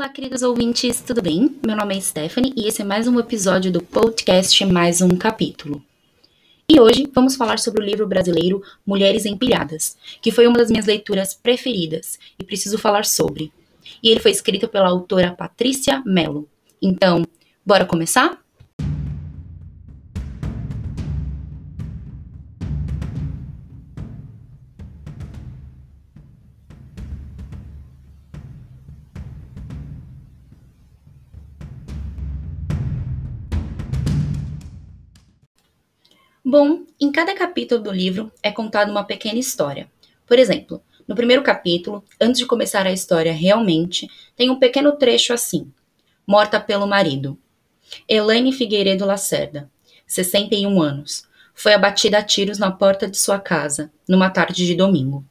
Olá, queridos ouvintes, tudo bem? Meu nome é Stephanie e esse é mais um episódio do podcast Mais um Capítulo. E hoje vamos falar sobre o livro brasileiro Mulheres Empilhadas, que foi uma das minhas leituras preferidas e preciso falar sobre. E ele foi escrito pela autora Patrícia Mello. Então, bora começar? Bom, em cada capítulo do livro é contada uma pequena história. Por exemplo, no primeiro capítulo, antes de começar a história realmente, tem um pequeno trecho assim: Morta pelo marido. Elaine Figueiredo Lacerda, 61 anos, foi abatida a tiros na porta de sua casa, numa tarde de domingo.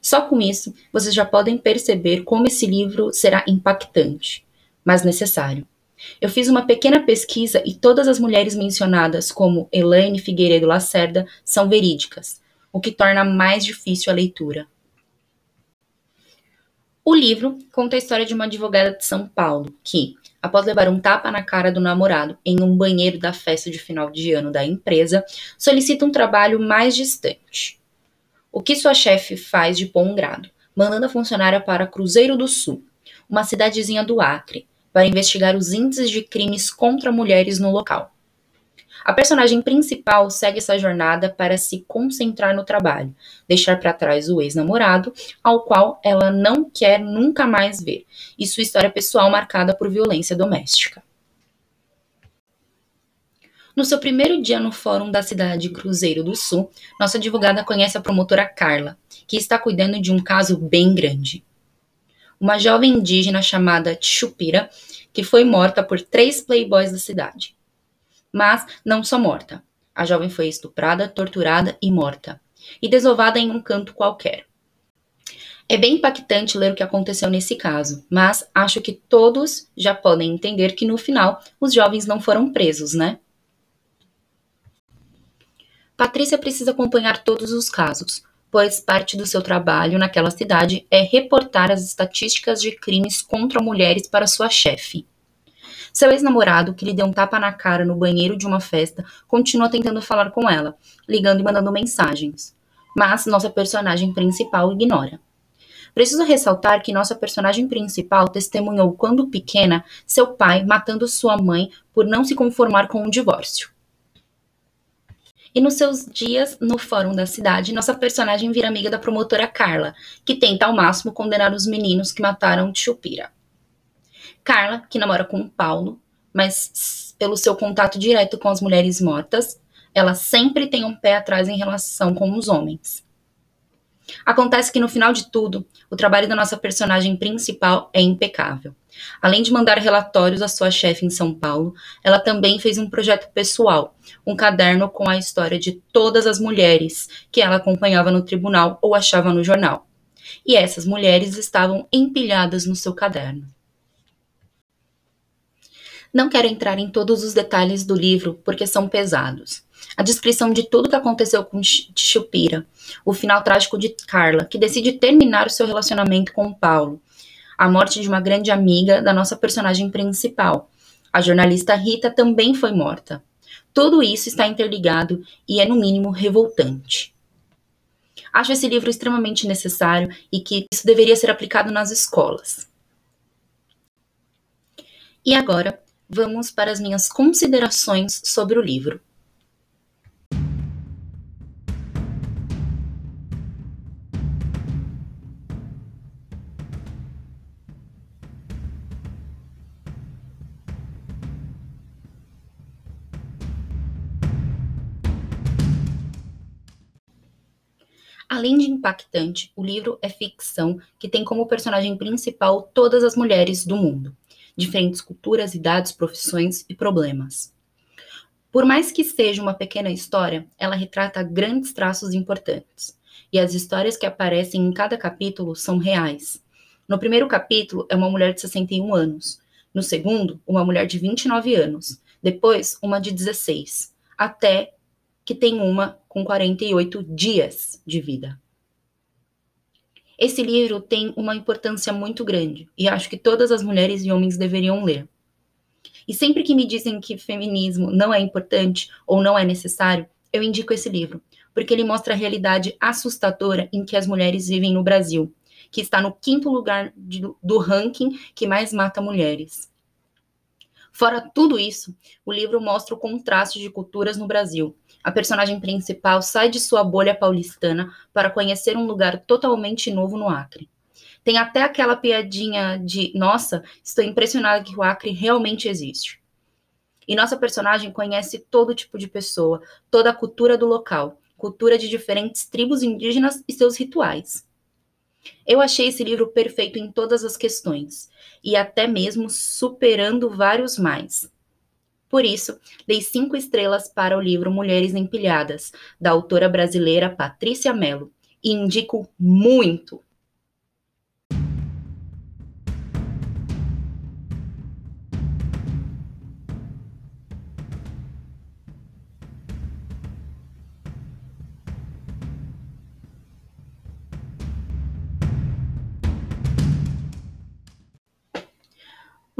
Só com isso, vocês já podem perceber como esse livro será impactante, mas necessário. Eu fiz uma pequena pesquisa e todas as mulheres mencionadas, como Elaine Figueiredo Lacerda, são verídicas, o que torna mais difícil a leitura. O livro conta a história de uma advogada de São Paulo que, após levar um tapa na cara do namorado em um banheiro da festa de final de ano da empresa, solicita um trabalho mais distante. O que sua chefe faz de bom grado, mandando a funcionária para Cruzeiro do Sul, uma cidadezinha do Acre, para investigar os índices de crimes contra mulheres no local. A personagem principal segue essa jornada para se concentrar no trabalho, deixar para trás o ex-namorado, ao qual ela não quer nunca mais ver, e sua história pessoal marcada por violência doméstica. No seu primeiro dia no fórum da cidade Cruzeiro do Sul, nossa advogada conhece a promotora Carla, que está cuidando de um caso bem grande uma jovem indígena chamada Chupira, que foi morta por três playboys da cidade. Mas não só morta. A jovem foi estuprada, torturada e morta, e desovada em um canto qualquer. É bem impactante ler o que aconteceu nesse caso, mas acho que todos já podem entender que no final os jovens não foram presos, né? Patrícia precisa acompanhar todos os casos, pois parte do seu trabalho naquela cidade é reportar as estatísticas de crimes contra mulheres para sua chefe. Seu ex-namorado, que lhe deu um tapa na cara no banheiro de uma festa, continua tentando falar com ela, ligando e mandando mensagens. Mas nossa personagem principal ignora. Preciso ressaltar que nossa personagem principal testemunhou, quando pequena, seu pai matando sua mãe por não se conformar com o divórcio. E nos seus dias no fórum da cidade, nossa personagem vira amiga da promotora Carla, que tenta ao máximo condenar os meninos que mataram Chupira. Carla, que namora com Paulo, mas pelo seu contato direto com as mulheres mortas, ela sempre tem um pé atrás em relação com os homens. Acontece que no final de tudo, o trabalho da nossa personagem principal é impecável. Além de mandar relatórios à sua chefe em São Paulo, ela também fez um projeto pessoal, um caderno com a história de todas as mulheres que ela acompanhava no tribunal ou achava no jornal. E essas mulheres estavam empilhadas no seu caderno. Não quero entrar em todos os detalhes do livro porque são pesados. A descrição de tudo que aconteceu com Chupira, o final trágico de Carla, que decide terminar o seu relacionamento com Paulo, a morte de uma grande amiga da nossa personagem principal. A jornalista Rita também foi morta. Tudo isso está interligado e é, no mínimo, revoltante. Acho esse livro extremamente necessário e que isso deveria ser aplicado nas escolas. E agora, vamos para as minhas considerações sobre o livro. Além de impactante, o livro é ficção que tem como personagem principal todas as mulheres do mundo, diferentes culturas, idades, profissões e problemas. Por mais que seja uma pequena história, ela retrata grandes traços importantes, e as histórias que aparecem em cada capítulo são reais. No primeiro capítulo é uma mulher de 61 anos, no segundo, uma mulher de 29 anos, depois, uma de 16, até que tem uma com 48 dias de vida. Esse livro tem uma importância muito grande e acho que todas as mulheres e homens deveriam ler. E sempre que me dizem que feminismo não é importante ou não é necessário, eu indico esse livro, porque ele mostra a realidade assustadora em que as mulheres vivem no Brasil, que está no quinto lugar de, do ranking que mais mata mulheres. Fora tudo isso, o livro mostra o contraste de culturas no Brasil. A personagem principal sai de sua bolha paulistana para conhecer um lugar totalmente novo no Acre. Tem até aquela piadinha de: nossa, estou impressionada que o Acre realmente existe. E nossa personagem conhece todo tipo de pessoa, toda a cultura do local, cultura de diferentes tribos indígenas e seus rituais. Eu achei esse livro perfeito em todas as questões, e até mesmo superando vários mais. Por isso, dei cinco estrelas para o livro Mulheres Empilhadas, da autora brasileira Patrícia Mello, e indico muito.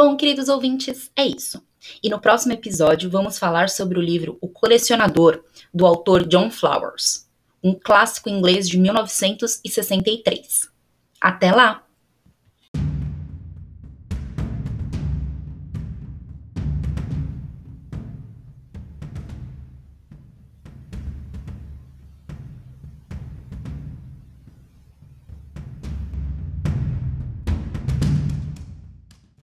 Bom, queridos ouvintes, é isso. E no próximo episódio vamos falar sobre o livro O Colecionador, do autor John Flowers, um clássico inglês de 1963. Até lá!